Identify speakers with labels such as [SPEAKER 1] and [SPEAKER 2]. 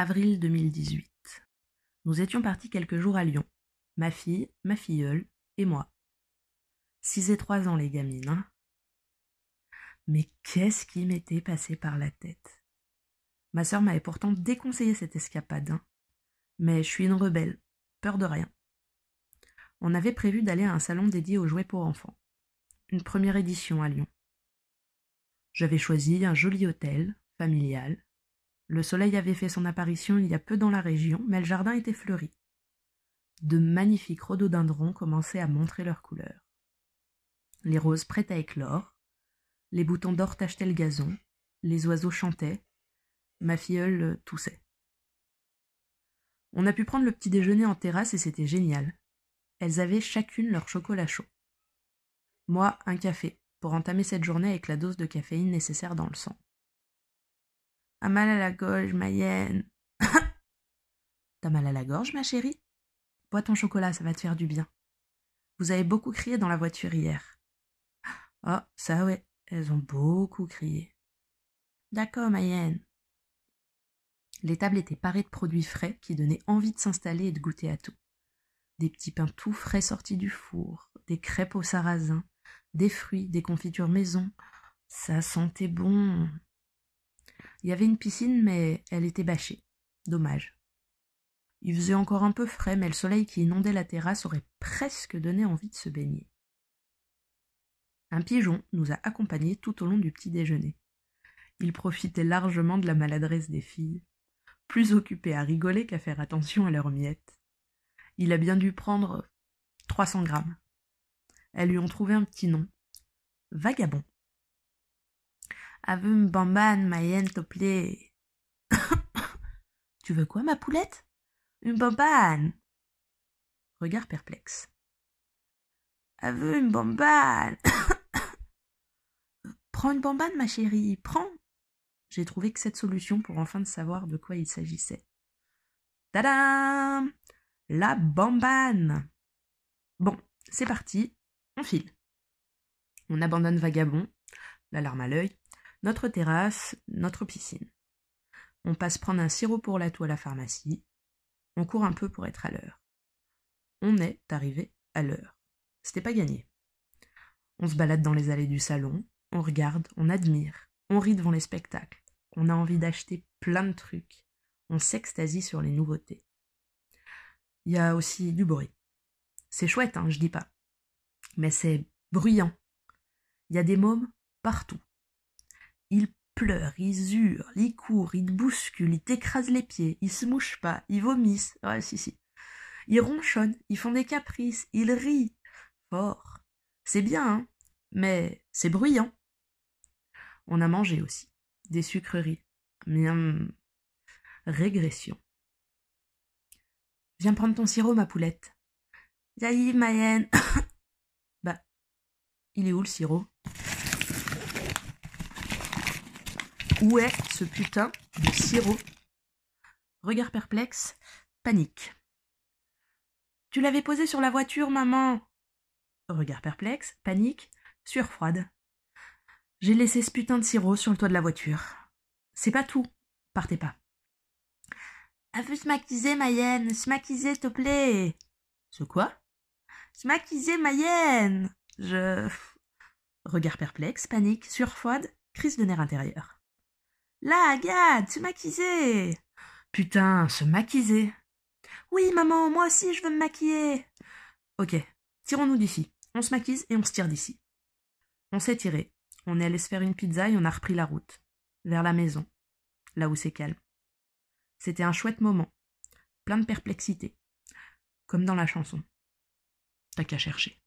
[SPEAKER 1] Avril 2018. Nous étions partis quelques jours à Lyon. Ma fille, ma filleule et moi. Six et trois ans, les gamines, hein. Mais qu'est-ce qui m'était passé par la tête? Ma sœur m'avait pourtant déconseillé cette escapade. Hein. Mais je suis une rebelle, peur de rien. On avait prévu d'aller à un salon dédié aux jouets pour enfants. Une première édition à Lyon. J'avais choisi un joli hôtel, familial, le soleil avait fait son apparition il y a peu dans la région, mais le jardin était fleuri. De magnifiques rhododendrons commençaient à montrer leurs couleurs. Les roses prêtes à éclore, les boutons d'or tachetaient le gazon, les oiseaux chantaient, ma filleule toussait. On a pu prendre le petit déjeuner en terrasse et c'était génial. Elles avaient chacune leur chocolat chaud. Moi, un café, pour entamer cette journée avec la dose de caféine nécessaire dans le sang. Un mal à la gorge, Mayenne. T'as mal à la gorge, ma chérie? Bois ton chocolat, ça va te faire du bien. Vous avez beaucoup crié dans la voiture hier. Oh, ça ouais, elles ont beaucoup crié. D'accord, Mayenne. Les tables étaient parées de produits frais qui donnaient envie de s'installer et de goûter à tout. Des petits pains tout frais sortis du four, des crêpes au sarrasin, des fruits, des confitures maison. Ça sentait bon. Il y avait une piscine, mais elle était bâchée. Dommage. Il faisait encore un peu frais, mais le soleil qui inondait la terrasse aurait presque donné envie de se baigner. Un pigeon nous a accompagnés tout au long du petit déjeuner. Il profitait largement de la maladresse des filles, plus occupé à rigoler qu'à faire attention à leurs miettes. Il a bien dû prendre trois cents grammes. Elles lui ont trouvé un petit nom. Vagabond. Ave une bambane, Mayenne, plaît. tu veux quoi, ma poulette? Une bambane. Regard perplexe. Ave une bambane. prends une bambane, ma chérie, prends. J'ai trouvé que cette solution pour enfin savoir de quoi il s'agissait. Tadam La bambane Bon, c'est parti, on file. On abandonne Vagabond, la larme à l'œil, notre terrasse, notre piscine. On passe prendre un sirop pour la toux à la pharmacie. On court un peu pour être à l'heure. On est arrivé à l'heure. C'était pas gagné. On se balade dans les allées du salon, on regarde, on admire, on rit devant les spectacles, on a envie d'acheter plein de trucs, on s'extasie sur les nouveautés. Il y a aussi du bruit. C'est chouette, hein, je dis pas. Mais c'est bruyant. Il y a des mômes partout. Il pleure, ils hurlent, ils courent, ils bousculent, ils t'écrasent les pieds, ils se mouchent pas, ils vomissent. Ouais, si, si. Ils ronchonnent, ils font des caprices, ils rient. Fort. C'est bien, hein, mais c'est bruyant. On a mangé aussi. Des sucreries. Miam. Régression. Viens prendre ton sirop, ma poulette. Yaï, Mayenne. bah, il est où le sirop? Où est ce putain de sirop? Regard perplexe, panique. Tu l'avais posé sur la voiture, maman? Regard perplexe, panique, sueur froide. J'ai laissé ce putain de sirop sur le toit de la voiture. C'est pas tout. Partez pas. Veux se maquiser, Mayenne, se s'il te plaît. Ce quoi? Se maquiser, Mayenne Je. Regard perplexe, panique, sueur froide, crise de nerfs intérieur. Là, Agathe, se maquiser Putain, se maquiser Oui, maman, moi aussi je veux me maquiller Ok, tirons-nous d'ici. On se maquise et on se tire d'ici. On s'est tiré. On est allé se faire une pizza et on a repris la route. Vers la maison. Là où c'est calme. C'était un chouette moment. Plein de perplexité. Comme dans la chanson. T'as qu'à chercher.